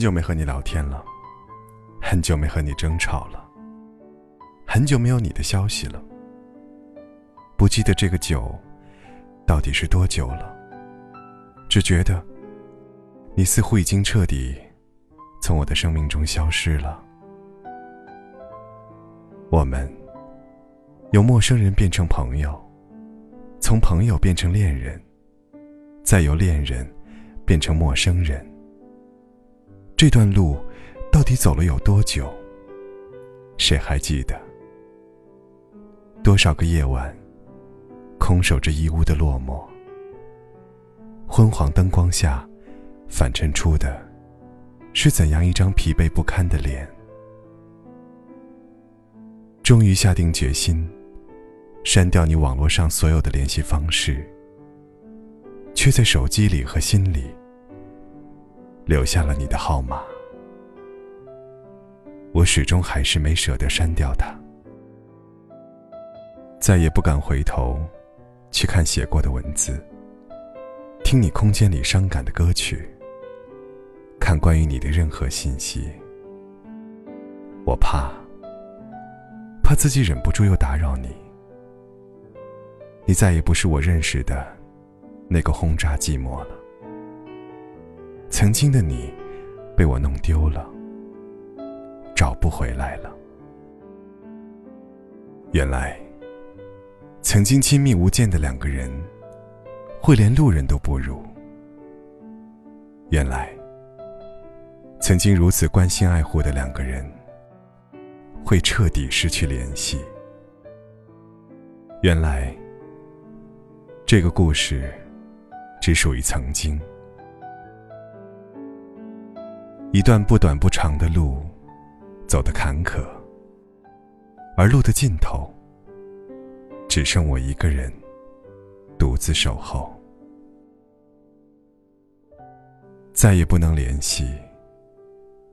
很久没和你聊天了，很久没和你争吵了，很久没有你的消息了。不记得这个久，到底是多久了？只觉得，你似乎已经彻底从我的生命中消失了。我们由陌生人变成朋友，从朋友变成恋人，再由恋人变成陌生人。这段路到底走了有多久？谁还记得？多少个夜晚，空守着一屋的落寞。昏黄灯光下，反衬出的，是怎样一张疲惫不堪的脸？终于下定决心，删掉你网络上所有的联系方式，却在手机里和心里。留下了你的号码，我始终还是没舍得删掉它，再也不敢回头去看写过的文字，听你空间里伤感的歌曲，看关于你的任何信息。我怕，怕自己忍不住又打扰你，你再也不是我认识的那个轰炸寂寞了。曾经的你，被我弄丢了，找不回来了。原来，曾经亲密无间的两个人，会连路人都不如。原来，曾经如此关心爱护的两个人，会彻底失去联系。原来，这个故事，只属于曾经。一段不短不长的路，走得坎坷，而路的尽头，只剩我一个人，独自守候。再也不能联系，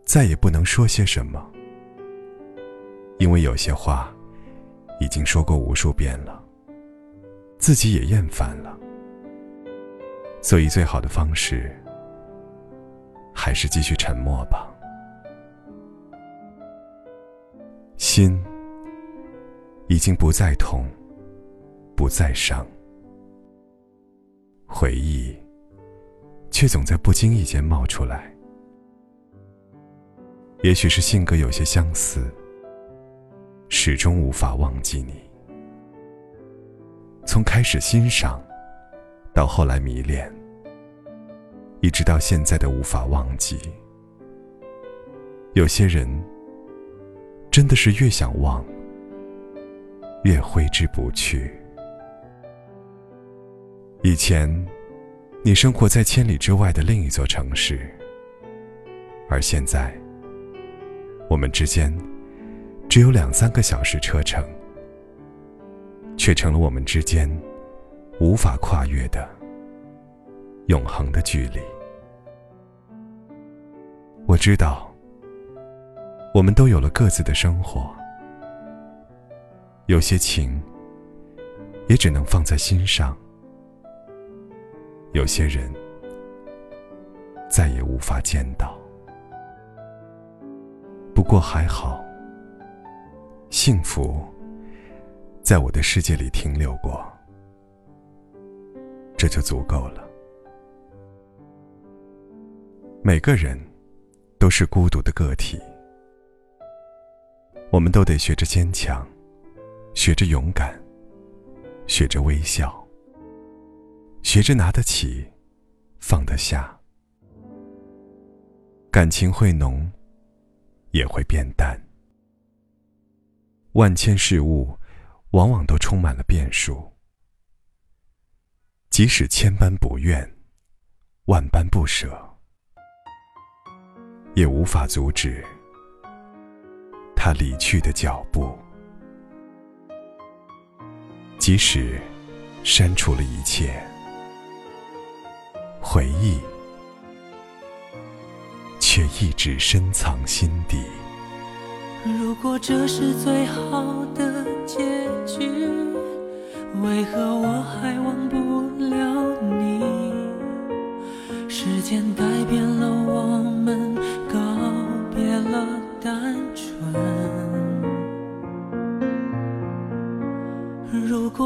再也不能说些什么，因为有些话，已经说过无数遍了，自己也厌烦了，所以最好的方式。还是继续沉默吧。心已经不再痛，不再伤，回忆却总在不经意间冒出来。也许是性格有些相似，始终无法忘记你。从开始欣赏，到后来迷恋。一直到现在的无法忘记。有些人真的是越想忘，越挥之不去。以前，你生活在千里之外的另一座城市，而现在，我们之间只有两三个小时车程，却成了我们之间无法跨越的。永恒的距离，我知道，我们都有了各自的生活，有些情也只能放在心上，有些人再也无法见到。不过还好，幸福在我的世界里停留过，这就足够了。每个人都是孤独的个体，我们都得学着坚强，学着勇敢，学着微笑，学着拿得起，放得下。感情会浓，也会变淡。万千事物，往往都充满了变数。即使千般不愿，万般不舍。也无法阻止他离去的脚步。即使删除了一切回忆，却一直深藏心底。如果这是最好的结局，为何我还忘不了你？时间改变了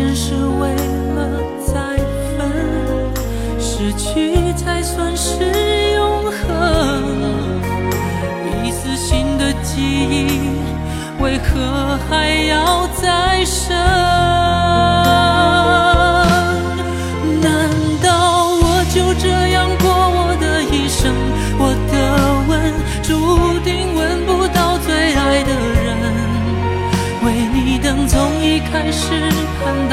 见是为了再分，失去才算是永恒。一次新的记忆，为何还要再生？难道我就这样过我的一生？我的吻注定吻不到最爱的人。为你等，从一开始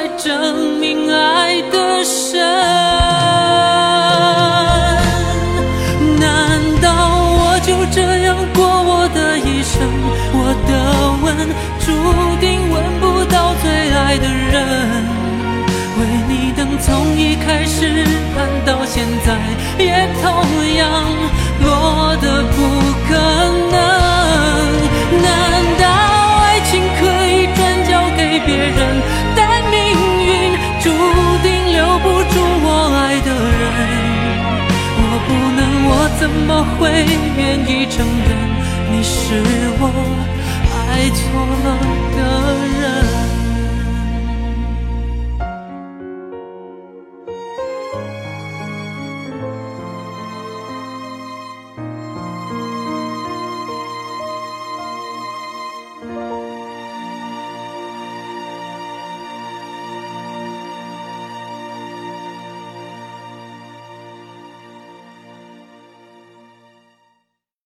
才证明爱的深。难道我就这样过我的一生？我的吻注定吻不到最爱的人。为你等，从一开始盼到现在，也同样落得不可我会愿意承认你是我爱错了的人？